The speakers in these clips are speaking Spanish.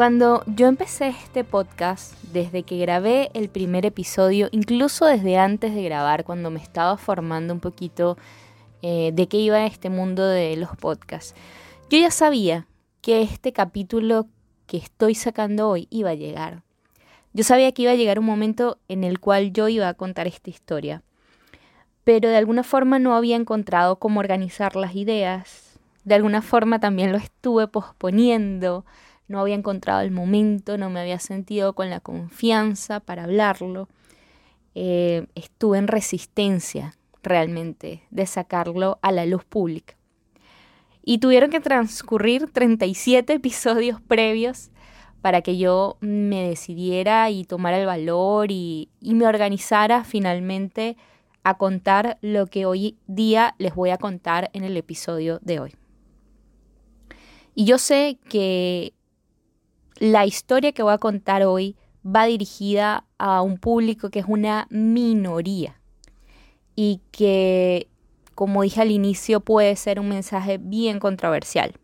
Cuando yo empecé este podcast, desde que grabé el primer episodio, incluso desde antes de grabar, cuando me estaba formando un poquito eh, de qué iba este mundo de los podcasts, yo ya sabía que este capítulo que estoy sacando hoy iba a llegar. Yo sabía que iba a llegar un momento en el cual yo iba a contar esta historia pero de alguna forma no había encontrado cómo organizar las ideas. De alguna forma también lo estuve posponiendo, no había encontrado el momento, no me había sentido con la confianza para hablarlo. Eh, estuve en resistencia realmente de sacarlo a la luz pública. Y tuvieron que transcurrir 37 episodios previos para que yo me decidiera y tomara el valor y, y me organizara finalmente a contar lo que hoy día les voy a contar en el episodio de hoy. Y yo sé que la historia que voy a contar hoy va dirigida a un público que es una minoría y que, como dije al inicio, puede ser un mensaje bien controversial.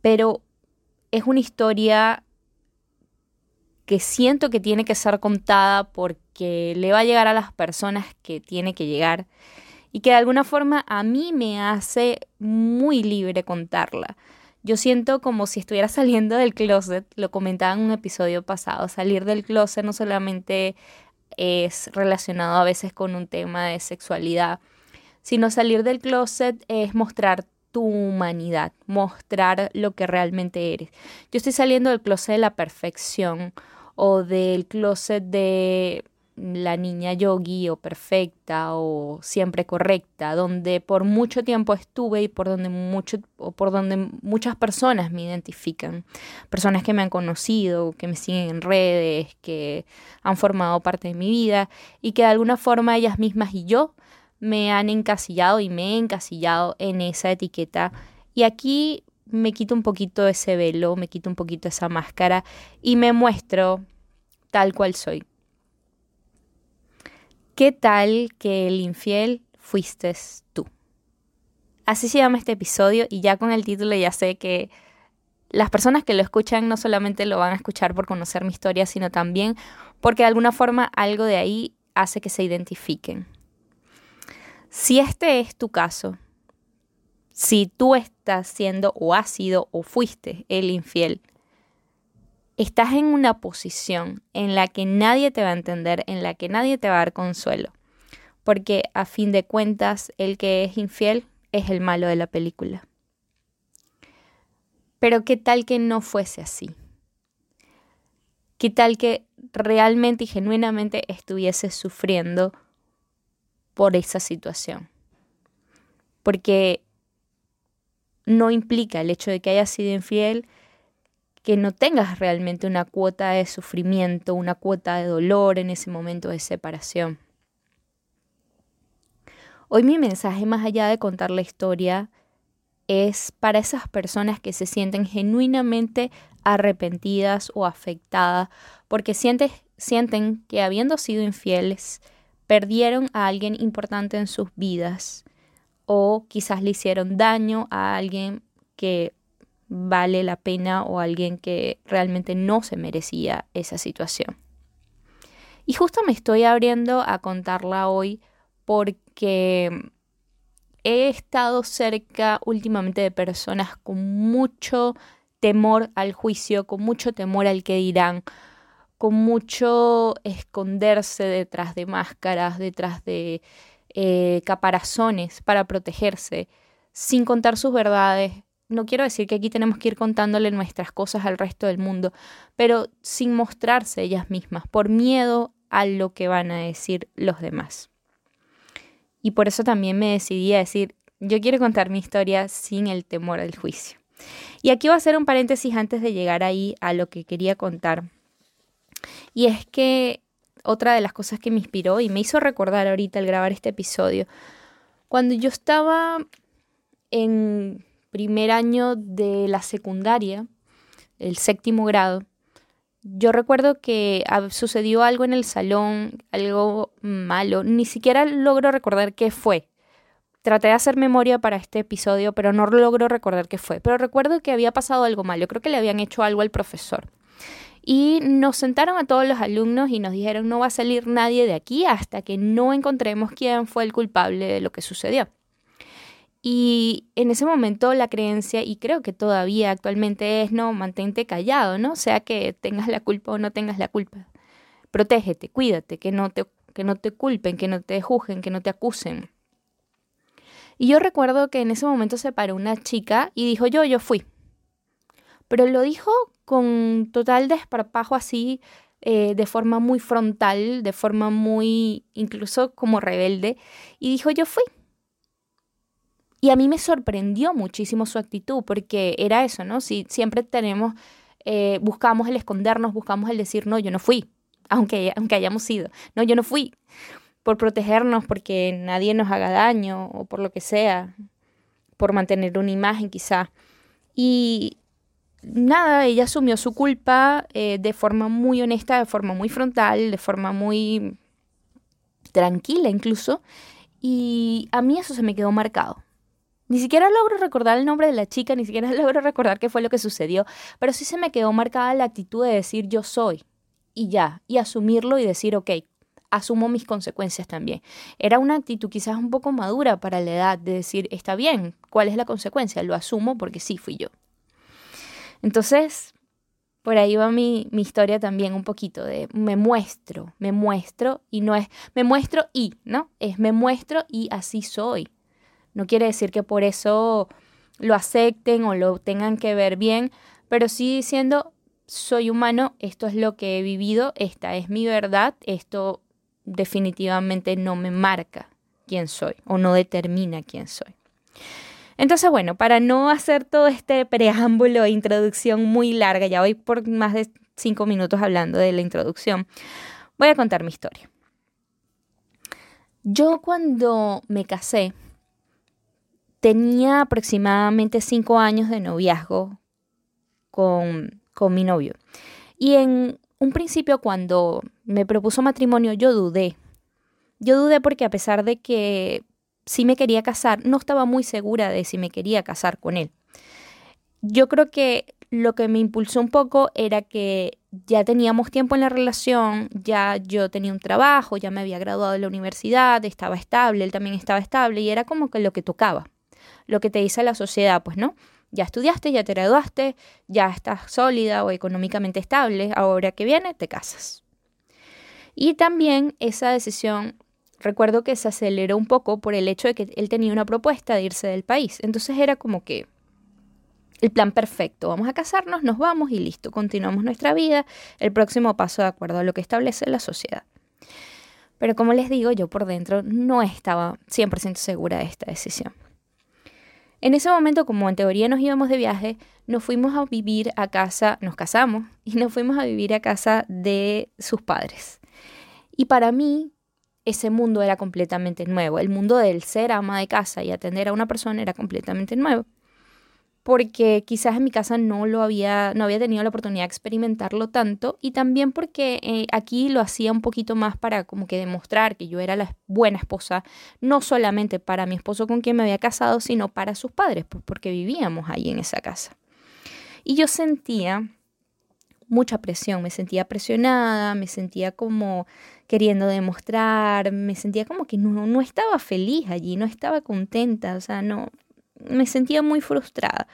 Pero es una historia que siento que tiene que ser contada porque le va a llegar a las personas que tiene que llegar y que de alguna forma a mí me hace muy libre contarla. Yo siento como si estuviera saliendo del closet, lo comentaba en un episodio pasado, salir del closet no solamente es relacionado a veces con un tema de sexualidad, sino salir del closet es mostrar tu humanidad, mostrar lo que realmente eres. Yo estoy saliendo del closet de la perfección o del closet de la niña yogi o perfecta o siempre correcta, donde por mucho tiempo estuve y por donde mucho o por donde muchas personas me identifican, personas que me han conocido, que me siguen en redes, que han formado parte de mi vida y que de alguna forma ellas mismas y yo me han encasillado y me he encasillado en esa etiqueta y aquí me quito un poquito ese velo, me quito un poquito esa máscara y me muestro tal cual soy. ¿Qué tal que el infiel fuiste tú? Así se llama este episodio y ya con el título ya sé que las personas que lo escuchan no solamente lo van a escuchar por conocer mi historia, sino también porque de alguna forma algo de ahí hace que se identifiquen. Si este es tu caso, si tú estás siendo o has sido o fuiste el infiel, estás en una posición en la que nadie te va a entender, en la que nadie te va a dar consuelo. Porque a fin de cuentas, el que es infiel es el malo de la película. Pero ¿qué tal que no fuese así? ¿Qué tal que realmente y genuinamente estuviese sufriendo por esa situación? Porque no implica el hecho de que haya sido infiel que no tengas realmente una cuota de sufrimiento, una cuota de dolor en ese momento de separación. Hoy mi mensaje, más allá de contar la historia, es para esas personas que se sienten genuinamente arrepentidas o afectadas porque sienten que habiendo sido infieles, perdieron a alguien importante en sus vidas o quizás le hicieron daño a alguien que vale la pena o alguien que realmente no se merecía esa situación. Y justo me estoy abriendo a contarla hoy porque he estado cerca últimamente de personas con mucho temor al juicio, con mucho temor al que dirán, con mucho esconderse detrás de máscaras, detrás de eh, caparazones para protegerse, sin contar sus verdades, no quiero decir que aquí tenemos que ir contándole nuestras cosas al resto del mundo, pero sin mostrarse ellas mismas, por miedo a lo que van a decir los demás. Y por eso también me decidí a decir, yo quiero contar mi historia sin el temor al juicio. Y aquí voy a hacer un paréntesis antes de llegar ahí a lo que quería contar. Y es que otra de las cosas que me inspiró y me hizo recordar ahorita al grabar este episodio, cuando yo estaba en primer año de la secundaria, el séptimo grado, yo recuerdo que sucedió algo en el salón, algo malo, ni siquiera logro recordar qué fue. Traté de hacer memoria para este episodio, pero no logro recordar qué fue. Pero recuerdo que había pasado algo malo, creo que le habían hecho algo al profesor. Y nos sentaron a todos los alumnos y nos dijeron no va a salir nadie de aquí hasta que no encontremos quién fue el culpable de lo que sucedió. Y en ese momento la creencia, y creo que todavía actualmente es, no, mantente callado, ¿no? Sea que tengas la culpa o no tengas la culpa. Protégete, cuídate, que no te, que no te culpen, que no te juzguen, que no te acusen. Y yo recuerdo que en ese momento se paró una chica y dijo, yo, yo fui. Pero lo dijo con total desparpajo así, eh, de forma muy frontal, de forma muy, incluso como rebelde, y dijo, yo fui. Y a mí me sorprendió muchísimo su actitud, porque era eso, ¿no? Si siempre tenemos, eh, buscamos el escondernos, buscamos el decir, no, yo no fui, aunque, aunque hayamos ido, no, yo no fui, por protegernos, porque nadie nos haga daño o por lo que sea, por mantener una imagen quizá. Y nada, ella asumió su culpa eh, de forma muy honesta, de forma muy frontal, de forma muy tranquila incluso, y a mí eso se me quedó marcado. Ni siquiera logro recordar el nombre de la chica, ni siquiera logro recordar qué fue lo que sucedió, pero sí se me quedó marcada la actitud de decir yo soy y ya, y asumirlo y decir, ok, asumo mis consecuencias también. Era una actitud quizás un poco madura para la edad de decir, está bien, ¿cuál es la consecuencia? Lo asumo porque sí fui yo. Entonces, por ahí va mi, mi, historia también un poquito de me muestro, me muestro y no es me muestro y, ¿no? Es me muestro y así soy. No quiere decir que por eso lo acepten o lo tengan que ver bien, pero sí diciendo, soy humano, esto es lo que he vivido, esta es mi verdad, esto definitivamente no me marca quién soy o no determina quién soy. Entonces, bueno, para no hacer todo este preámbulo e introducción muy larga, ya voy por más de cinco minutos hablando de la introducción, voy a contar mi historia. Yo cuando me casé, tenía aproximadamente cinco años de noviazgo con, con mi novio. Y en un principio cuando me propuso matrimonio yo dudé. Yo dudé porque a pesar de que sí me quería casar, no estaba muy segura de si me quería casar con él. Yo creo que lo que me impulsó un poco era que ya teníamos tiempo en la relación, ya yo tenía un trabajo, ya me había graduado de la universidad, estaba estable, él también estaba estable y era como que lo que tocaba lo que te dice la sociedad, pues no. Ya estudiaste, ya te graduaste, ya estás sólida o económicamente estable, ahora que viene te casas. Y también esa decisión, recuerdo que se aceleró un poco por el hecho de que él tenía una propuesta de irse del país. Entonces era como que el plan perfecto, vamos a casarnos, nos vamos y listo, continuamos nuestra vida, el próximo paso de acuerdo a lo que establece la sociedad. Pero como les digo, yo por dentro no estaba 100% segura de esta decisión. En ese momento, como en teoría nos íbamos de viaje, nos fuimos a vivir a casa, nos casamos y nos fuimos a vivir a casa de sus padres. Y para mí, ese mundo era completamente nuevo. El mundo del ser ama de casa y atender a una persona era completamente nuevo porque quizás en mi casa no lo había, no había tenido la oportunidad de experimentarlo tanto y también porque eh, aquí lo hacía un poquito más para como que demostrar que yo era la buena esposa, no solamente para mi esposo con quien me había casado, sino para sus padres, pues porque vivíamos ahí en esa casa. Y yo sentía mucha presión, me sentía presionada, me sentía como queriendo demostrar, me sentía como que no, no estaba feliz allí, no estaba contenta, o sea, no, me sentía muy frustrada.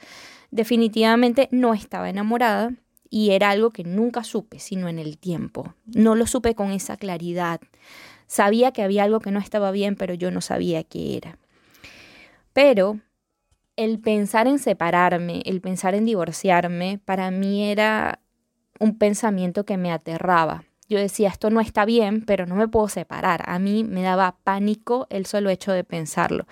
Definitivamente no estaba enamorada y era algo que nunca supe, sino en el tiempo. No lo supe con esa claridad. Sabía que había algo que no estaba bien, pero yo no sabía qué era. Pero el pensar en separarme, el pensar en divorciarme, para mí era un pensamiento que me aterraba. Yo decía, esto no está bien, pero no me puedo separar. A mí me daba pánico el solo hecho de pensarlo.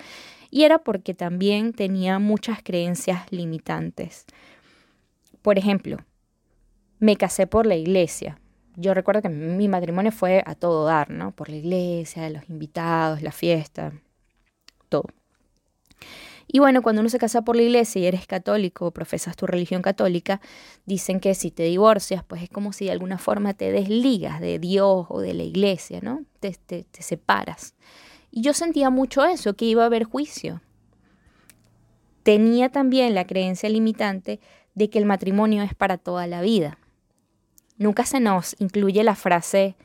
Y era porque también tenía muchas creencias limitantes. Por ejemplo, me casé por la iglesia. Yo recuerdo que mi matrimonio fue a todo dar, ¿no? Por la iglesia, los invitados, la fiesta, todo. Y bueno, cuando uno se casa por la iglesia y eres católico o profesas tu religión católica, dicen que si te divorcias, pues es como si de alguna forma te desligas de Dios o de la iglesia, ¿no? Te, te, te separas. Y yo sentía mucho eso, que iba a haber juicio. Tenía también la creencia limitante de que el matrimonio es para toda la vida. Nunca se nos incluye la frase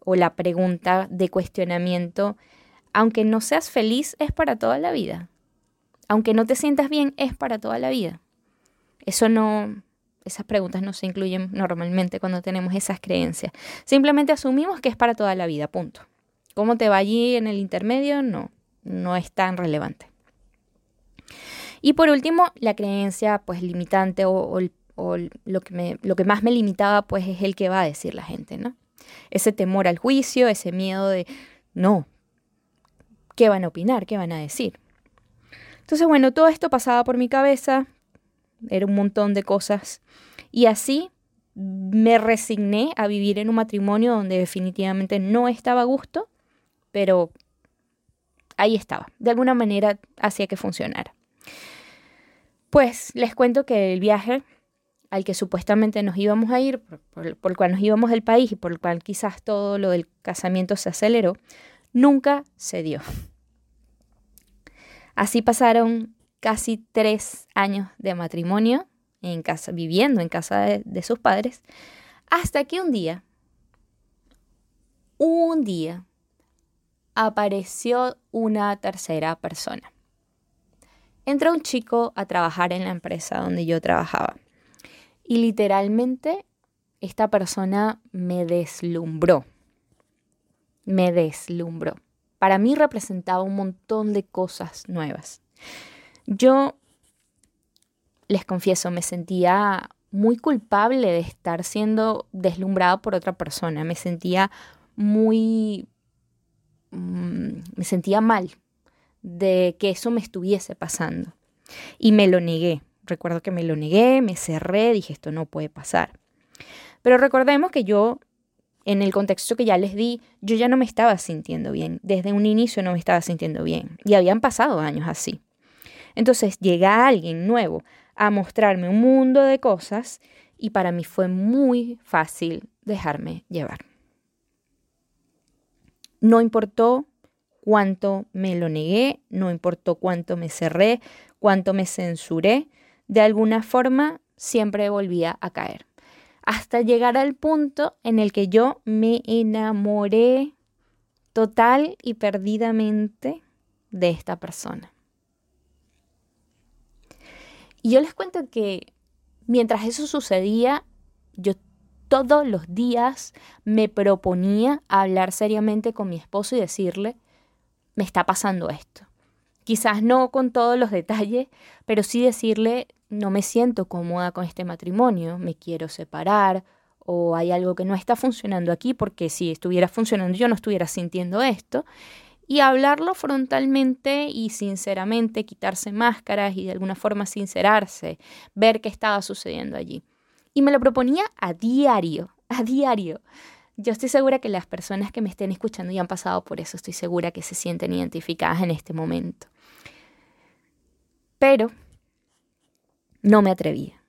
o la pregunta de cuestionamiento, aunque no seas feliz, es para toda la vida aunque no te sientas bien, es para toda la vida. Eso no, esas preguntas no se incluyen normalmente cuando tenemos esas creencias. Simplemente asumimos que es para toda la vida, punto. ¿Cómo te va allí en el intermedio? No, no es tan relevante. Y por último, la creencia pues limitante o, lo, que me, lo que más me limitaba pues es el que va a decir la gente, ¿no? Ese temor al juicio, ese miedo de, no, ¿qué van a opinar? ¿Qué van a decir? Entonces, bueno, todo esto pasaba por mi cabeza, era un montón de cosas. Y así me resigné a vivir en un matrimonio donde definitivamente no estaba a gusto, pero ahí estaba. De alguna manera hacía que funcionara. Pues les cuento que el viaje al que supuestamente nos íbamos a ir, por, el cual nos íbamos del país y por el cual quizás todo lo del casamiento se aceleró, nunca se dio. Así pasaron casi tres años de matrimonio en casa, viviendo en casa de sus padres, hasta que un día, un día, apareció una tercera persona. Entró un chico a trabajar en la empresa donde yo trabajaba y literalmente esta persona me deslumbró. Me deslumbró para mí representaba un montón de cosas nuevas. Yo, les confieso, me sentía muy culpable de estar siendo deslumbrada por otra persona. Me sentía muy... Mm, me sentía mal de que eso me estuviese pasando. Y me lo negué. Recuerdo que me lo negué, me cerré, dije esto no puede pasar. Pero recordemos que yo en el contexto que ya les di, yo ya no me estaba sintiendo bien. Desde un inicio no me estaba sintiendo bien. Y habían pasado años así. Entonces llega alguien nuevo a mostrarme un mundo de cosas y para mí fue muy fácil dejarme llevar. No importó cuánto me lo negué, no importó cuánto me cerré, cuánto me censuré, de alguna forma siempre volvía a caer hasta llegar al punto en el que yo me enamoré total y perdidamente de esta persona. Y yo les cuento que mientras eso sucedía, yo todos los días me proponía hablar seriamente con mi esposo y decirle, me está pasando esto. Quizás no con todos los detalles, pero sí decirle, no me siento cómoda con este matrimonio, me quiero separar o hay algo que no está funcionando aquí porque si estuviera funcionando yo no estuviera sintiendo esto. Y hablarlo frontalmente y sinceramente, quitarse máscaras y de alguna forma sincerarse, ver qué estaba sucediendo allí. Y me lo proponía a diario, a diario. Yo estoy segura que las personas que me estén escuchando ya han pasado por eso, estoy segura que se sienten identificadas en este momento. Pero no me atrevía.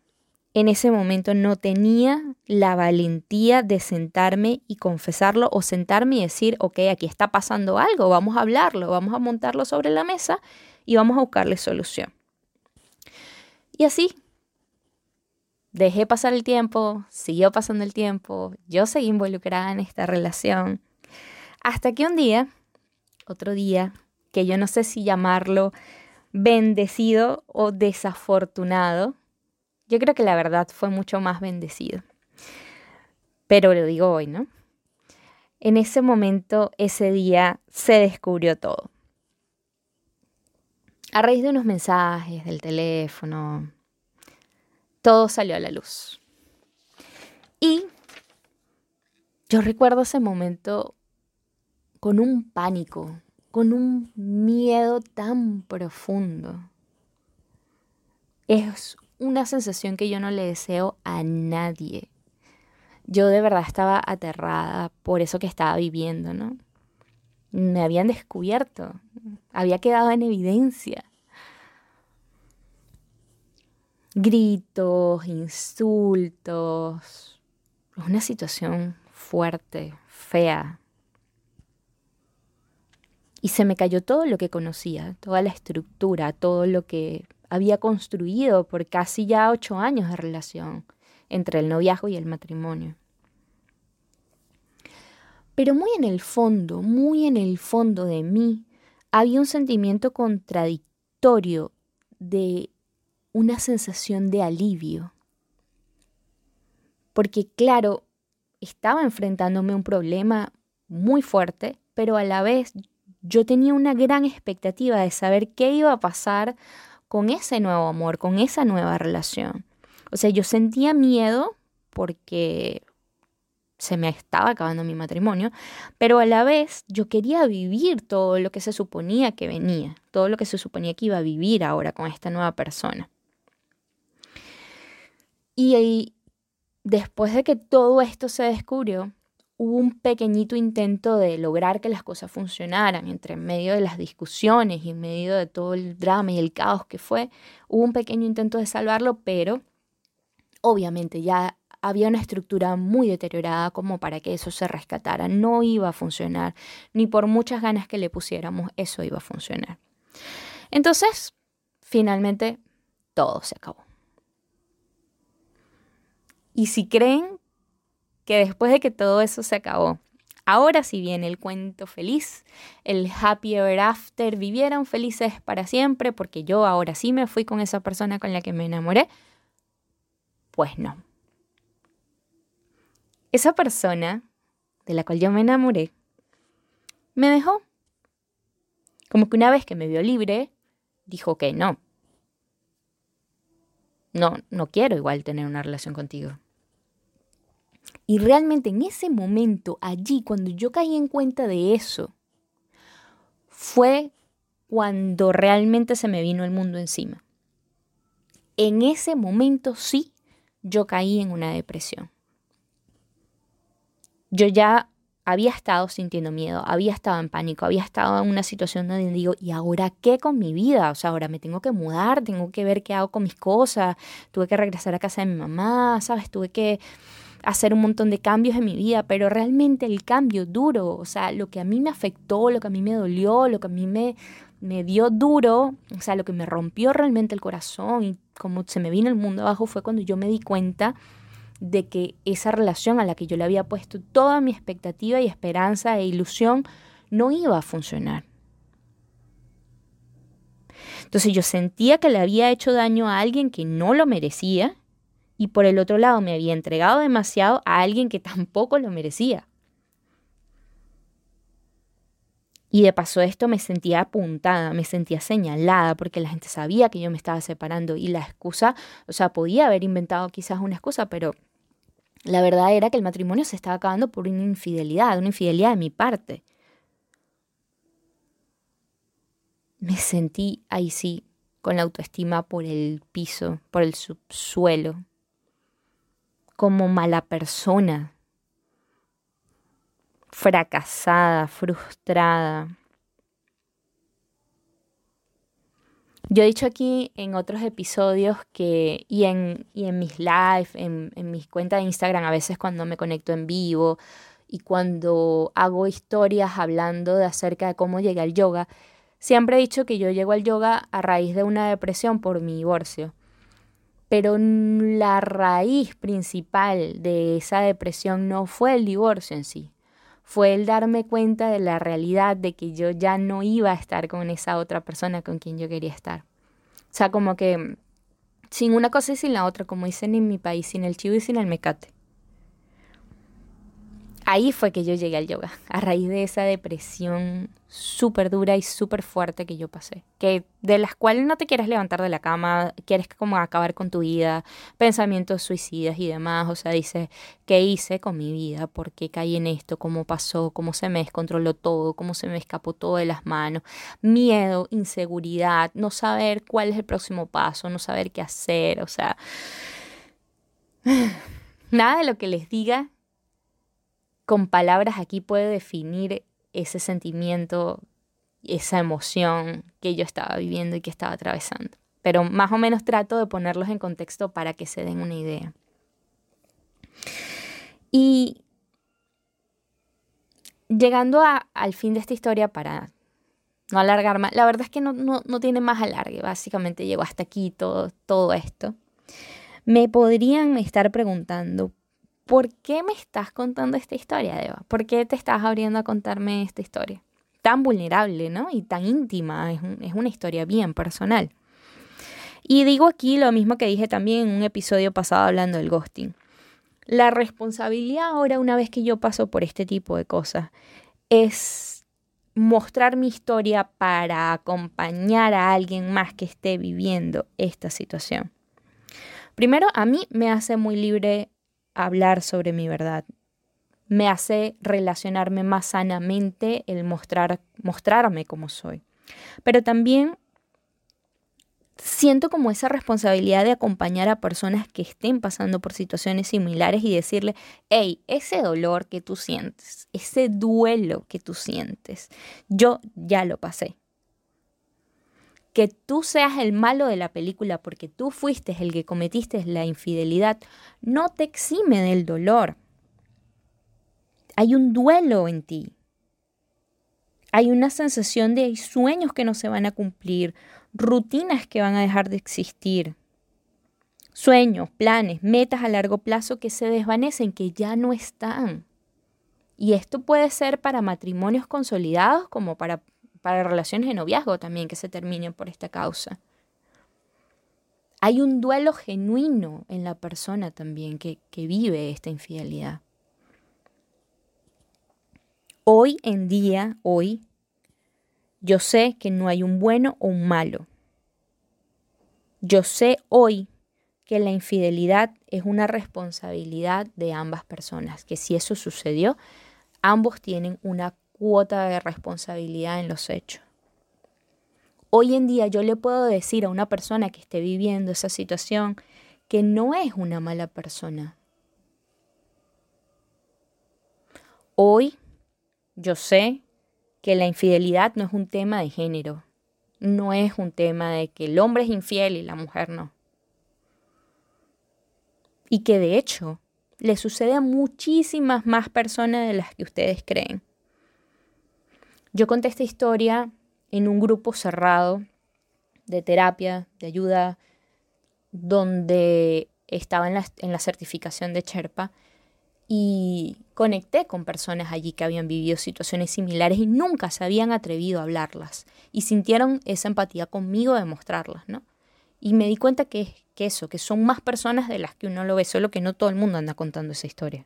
En ese momento no tenía la valentía de sentarme y confesarlo o sentarme y decir, ok, aquí está pasando algo, vamos a hablarlo, vamos a montarlo sobre la mesa y vamos a buscarle solución. Y así, dejé pasar el tiempo, siguió pasando el tiempo, yo seguí involucrada en esta relación, hasta que un día, otro día, que yo no sé si llamarlo bendecido o desafortunado. Yo creo que la verdad fue mucho más bendecido. Pero lo digo hoy, ¿no? En ese momento, ese día, se descubrió todo. A raíz de unos mensajes del teléfono, todo salió a la luz. Y yo recuerdo ese momento con un pánico, con un miedo tan profundo. Es una sensación que yo no le deseo a nadie. Yo de verdad estaba aterrada por eso que estaba viviendo, ¿no? Me habían descubierto, había quedado en evidencia. Gritos, insultos, una situación fuerte, fea. Y se me cayó todo lo que conocía, toda la estructura, todo lo que había construido por casi ya ocho años de relación entre el noviazgo y el matrimonio. Pero muy en el fondo, muy en el fondo de mí, había un sentimiento contradictorio de una sensación de alivio. Porque claro, estaba enfrentándome a un problema muy fuerte, pero a la vez yo tenía una gran expectativa de saber qué iba a pasar con ese nuevo amor, con esa nueva relación. O sea, yo sentía miedo porque se me estaba acabando mi matrimonio, pero a la vez yo quería vivir todo lo que se suponía que venía, todo lo que se suponía que iba a vivir ahora con esta nueva persona. Y, después de que todo esto se descubrió, hubo un pequeñito intento de lograr que las cosas funcionaran entre medio de las discusiones y en medio de todo el drama y el caos que fue, hubo un pequeño intento de salvarlo, pero obviamente ya había una estructura muy deteriorada como para que eso se rescatara. No iba a funcionar, ni por muchas ganas que le pusiéramos, eso iba a funcionar. Entonces, finalmente, todo se acabó. Y si creen que después de que todo eso se acabó, ahora sí viene el cuento feliz, el happy ever after, vivieron felices para siempre porque yo ahora sí me fui con esa persona con la que me enamoré, pues no. Esa persona de la cual yo me enamoré me dejó. Como que una vez que me vio libre, dijo que no. No, no quiero igual tener una relación contigo. Y realmente en ese momento, allí, cuando yo caí en cuenta de eso, fue cuando realmente se me vino el mundo encima. En ese momento sí, yo caí en una depresión. Yo ya había estado sintiendo miedo, había estado en pánico, había estado en una situación donde digo, ¿y ahora qué con mi vida? O sea, ahora me tengo que mudar, tengo que ver qué hago con mis cosas, tuve que regresar a casa de mi mamá, ¿sabes? Tuve que hacer un montón de cambios en mi vida, pero realmente el cambio duro, o sea, lo que a mí me afectó, lo que a mí me dolió, lo que a mí me, me dio duro, o sea, lo que me rompió realmente el corazón y como se me vino el mundo abajo fue cuando yo me di cuenta de que esa relación a la que yo le había puesto toda mi expectativa y esperanza e ilusión no iba a funcionar. Entonces yo sentía que le había hecho daño a alguien que no lo merecía y por el otro lado me había entregado demasiado a alguien que tampoco lo merecía. Y de paso esto me sentía apuntada, me sentía señalada porque la gente sabía que yo me estaba separando y la excusa, o sea, podía haber inventado quizás una excusa, pero la verdad era que el matrimonio se estaba acabando por una infidelidad, una infidelidad de mi parte. Me sentí ahí sí, con la autoestima por el piso, por el subsuelo como mala persona, fracasada, frustrada. Yo he dicho aquí en otros episodios que, y en, y en mis live, en, en mis cuentas de Instagram, a veces cuando me conecto en vivo y cuando hago historias hablando de acerca de cómo llegué al yoga, siempre he dicho que yo llego al yoga a raíz de una depresión por mi divorcio pero la raíz principal de esa depresión no fue el divorcio en sí, fue el darme cuenta de la realidad de que yo ya no iba a estar con esa otra persona con quien yo quería estar. O sea, como que sin una cosa y sin la otra, como dicen en mi país, sin el chivo y sin el mecate. Ahí fue que yo llegué al yoga, a raíz de esa depresión súper dura y súper fuerte que yo pasé, que de las cuales no te quieres levantar de la cama, quieres como acabar con tu vida, pensamientos suicidas y demás, o sea, dices, ¿qué hice con mi vida? ¿Por qué caí en esto? ¿Cómo pasó? ¿Cómo se me descontroló todo? ¿Cómo se me escapó todo de las manos? Miedo, inseguridad, no saber cuál es el próximo paso, no saber qué hacer, o sea, nada de lo que les diga con palabras aquí puede definir ese sentimiento, esa emoción que yo estaba viviendo y que estaba atravesando. Pero más o menos trato de ponerlos en contexto para que se den una idea. Y llegando al fin de esta historia para no alargar más, la verdad es que no, no tiene más alargue, básicamente llegó hasta aquí todo, todo esto. Me podrían estar preguntando, ¿por qué me estás contando esta historia, Eva? ¿Por qué te estás abriendo a contarme esta historia? Tan vulnerable, ¿no? Y tan íntima, es, es una historia bien personal. Y digo aquí lo mismo que dije también en un episodio pasado hablando del ghosting. La responsabilidad ahora, una vez que yo paso por este tipo de cosas, es mostrar mi historia para acompañar a alguien más que esté viviendo esta situación. Primero, a mí me hace muy libre hablar sobre mi verdad. Me hace relacionarme más sanamente el mostrar, mostrarme como soy. Pero también siento como esa responsabilidad de acompañar a personas que estén pasando por situaciones similares y decirle, hey, ese dolor que tú sientes, ese duelo que tú sientes, yo ya lo pasé que tú seas el malo de la película porque tú fuiste el que cometiste la infidelidad, no te exime del dolor. Hay un duelo en ti. Hay una sensación de sueños que no se van a cumplir, rutinas que van a dejar de existir. Sueños, planes, metas a largo plazo que se desvanecen, que ya no están. Y esto puede ser para matrimonios consolidados como para para relaciones de noviazgo también que se terminen por esta causa. Hay un duelo genuino en la persona también que, que vive esta infidelidad. Hoy en día, hoy, yo sé que no hay un bueno o un malo. Yo sé hoy que la infidelidad es una responsabilidad de ambas personas, que si eso sucedió, ambos tienen una cuota de responsabilidad en los hechos. Hoy en día yo le puedo decir a una persona que esté viviendo esa situación que no es una mala persona. Hoy yo sé que la infidelidad no es un tema de género, no es un tema de que el hombre es infiel y la mujer no. Y que de hecho le sucede a muchísimas más personas de las que ustedes creen. Yo conté esta historia en un grupo cerrado de terapia, de ayuda, donde estaba en la, certificación de Sherpa y conecté con personas allí que habían vivido situaciones similares y nunca se habían atrevido a hablarlas y sintieron esa empatía conmigo de mostrarlas, ¿no? Y me di cuenta que, que eso, que son más personas de las que uno lo ve, solo que no todo el mundo anda contando esa historia.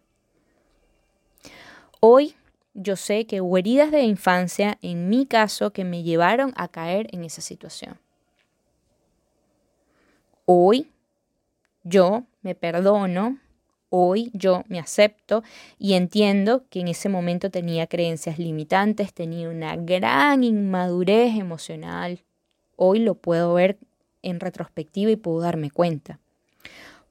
Hoy yo sé que hubo heridas de infancia, en mi caso, que me llevaron a caer en esa situación. Hoy yo me perdono, hoy yo me acepto y entiendo que en ese momento tenía creencias limitantes, tenía una gran inmadurez emocional. Hoy lo puedo ver en retrospectiva y puedo darme cuenta.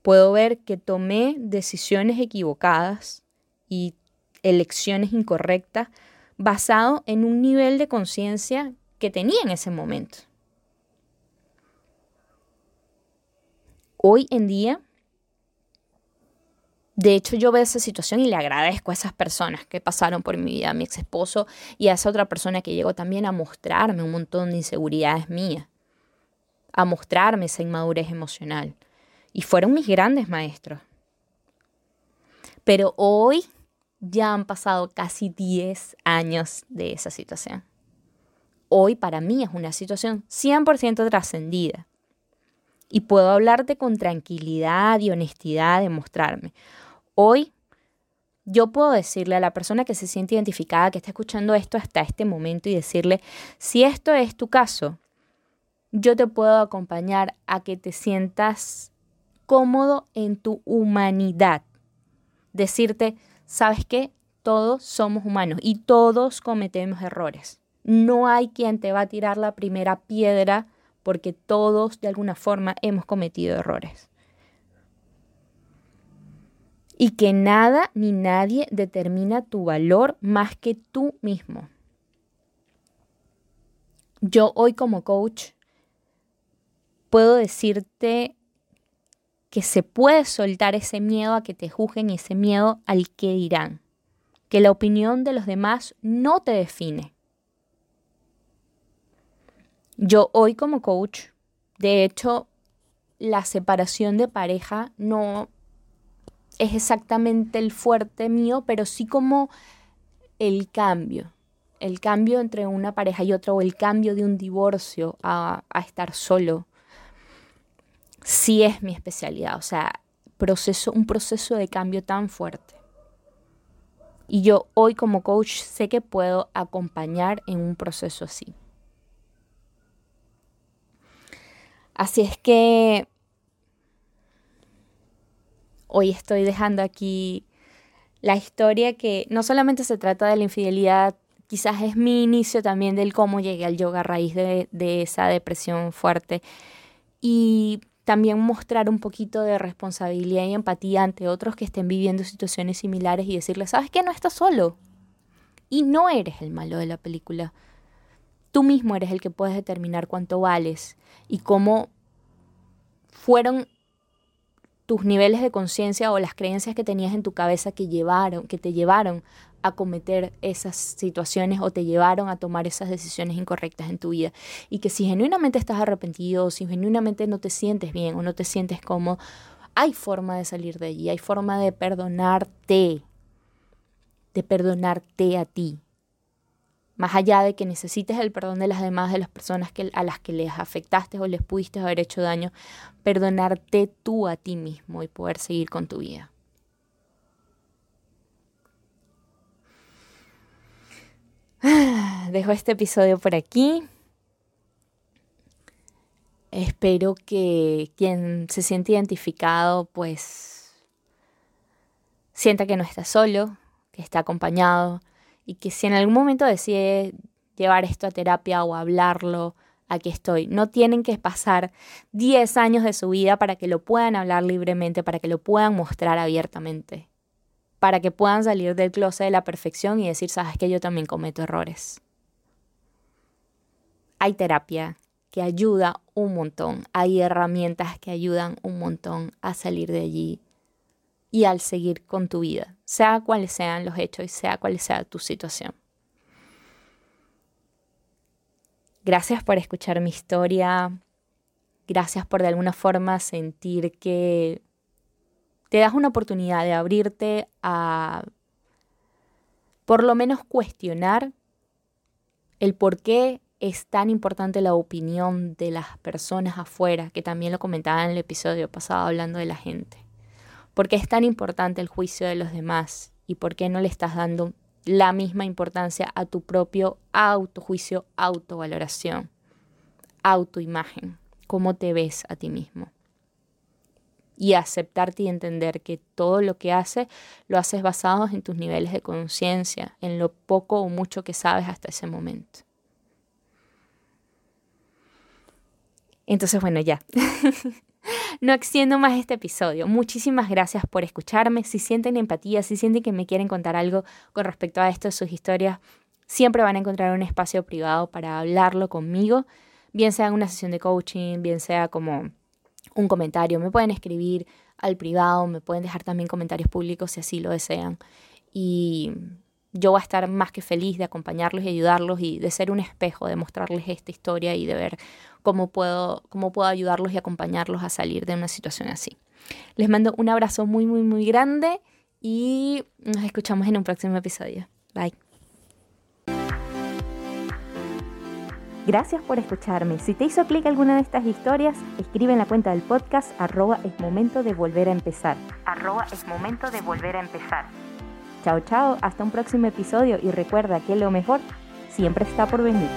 Puedo ver que tomé decisiones equivocadas y elecciones incorrectas basado en un nivel de conciencia que tenía en ese momento. Hoy en día, de hecho yo veo esa situación y le agradezco a esas personas que pasaron por mi vida, a mi ex esposo y a esa otra persona que llegó también a mostrarme un montón de inseguridades mías, a mostrarme esa inmadurez emocional. Y fueron mis grandes maestros. Pero hoy ya han pasado casi 10 años de esa situación. Hoy para mí es una situación 100% trascendida. Y puedo hablarte con tranquilidad y honestidad, demostrarme. Hoy yo puedo decirle a la persona que se siente identificada, que está escuchando esto hasta este momento y decirle, si esto es tu caso, yo te puedo acompañar a que te sientas cómodo en tu humanidad. Decirte, ¿sabes qué? Todos somos humanos y todos cometemos errores. No hay quien te va a tirar la primera piedra porque todos de alguna forma hemos cometido errores. Y que nada ni nadie determina tu valor más que tú mismo. Yo hoy como coach puedo decirte que se puede soltar ese miedo a que te juzguen y ese miedo al que dirán. Que la opinión de los demás no te define. Yo hoy como coach, de hecho, la separación de pareja no es exactamente el fuerte mío, pero sí como el cambio. El cambio entre una pareja y otra o el cambio de un divorcio a, a estar solo sí es mi especialidad, o sea, proceso, un proceso de cambio tan fuerte. Y yo hoy como coach sé que puedo acompañar en un proceso así. Así es que hoy estoy dejando aquí la historia que no solamente se trata de la infidelidad, quizás es mi inicio también del cómo llegué al yoga a raíz de, de esa depresión fuerte. Y también mostrar un poquito de responsabilidad y empatía ante otros que estén viviendo situaciones similares y decirles, sabes que no estás solo. Y no eres el malo de la película. Tú mismo eres el que puedes determinar cuánto vales y cómo fueron tus niveles de conciencia o las creencias que tenías en tu cabeza que llevaron, que te llevaron a cometer esas situaciones o te llevaron a tomar esas decisiones incorrectas en tu vida. Y que si genuinamente estás arrepentido, o si genuinamente no te sientes bien o no te sientes como, hay forma de salir de allí, hay forma de perdonarte, de perdonarte a ti. Más allá de que necesites el perdón de las demás, de las personas que, a las que les afectaste o les pudiste haber hecho daño, perdonarte tú a ti mismo y poder seguir con tu vida. Dejo este episodio por aquí. Espero que quien se siente identificado, pues sienta que no está solo, que está acompañado y que si en algún momento decide llevar esto a terapia o hablarlo, aquí estoy. No tienen que pasar 10 años de su vida para que lo puedan hablar libremente, para que lo puedan mostrar abiertamente para que puedan salir del closet de la perfección y decir, sabes que yo también cometo errores. Hay terapia que ayuda un montón, hay herramientas que ayudan un montón a salir de allí y al seguir con tu vida, sea cuáles sean los hechos y sea cuál sea tu situación. Gracias por escuchar mi historia. Gracias por de alguna forma sentir que te das una oportunidad de abrirte a por lo menos cuestionar el por qué es tan importante la opinión de las personas afuera, que también lo comentaba en el episodio pasado hablando de la gente. ¿Por qué es tan importante el juicio de los demás? ¿Y por qué no le estás dando la misma importancia a tu propio autojuicio, autovaloración, autoimagen? ¿Cómo te ves a ti mismo? y aceptarte y entender que todo lo que haces lo haces basado en tus niveles de conciencia, en lo poco o mucho que sabes hasta ese momento. Entonces, bueno, ya. no extiendo más este episodio. Muchísimas gracias por escucharme. Si sienten empatía, si sienten que me quieren contar algo con respecto a esto, sus historias, siempre van a encontrar un espacio privado para hablarlo conmigo, bien sea en una sesión de coaching, bien sea como un comentario. Me pueden escribir al privado, me pueden dejar también comentarios públicos si así lo desean. Y yo voy a estar más que feliz de acompañarlos y ayudarlos y de ser un espejo, de mostrarles esta historia y de ver cómo puedo, cómo puedo ayudarlos y acompañarlos a salir de una situación así. Les mando un abrazo muy, muy, muy grande y nos escuchamos en un próximo episodio. Bye. Gracias por escucharme. Si te hizo clic alguna de estas historias, escribe en la cuenta del podcast arroba es momento de volver a empezar. Arroba es momento de volver a empezar. Chao, chao, hasta un próximo episodio y recuerda que lo mejor siempre está por venir.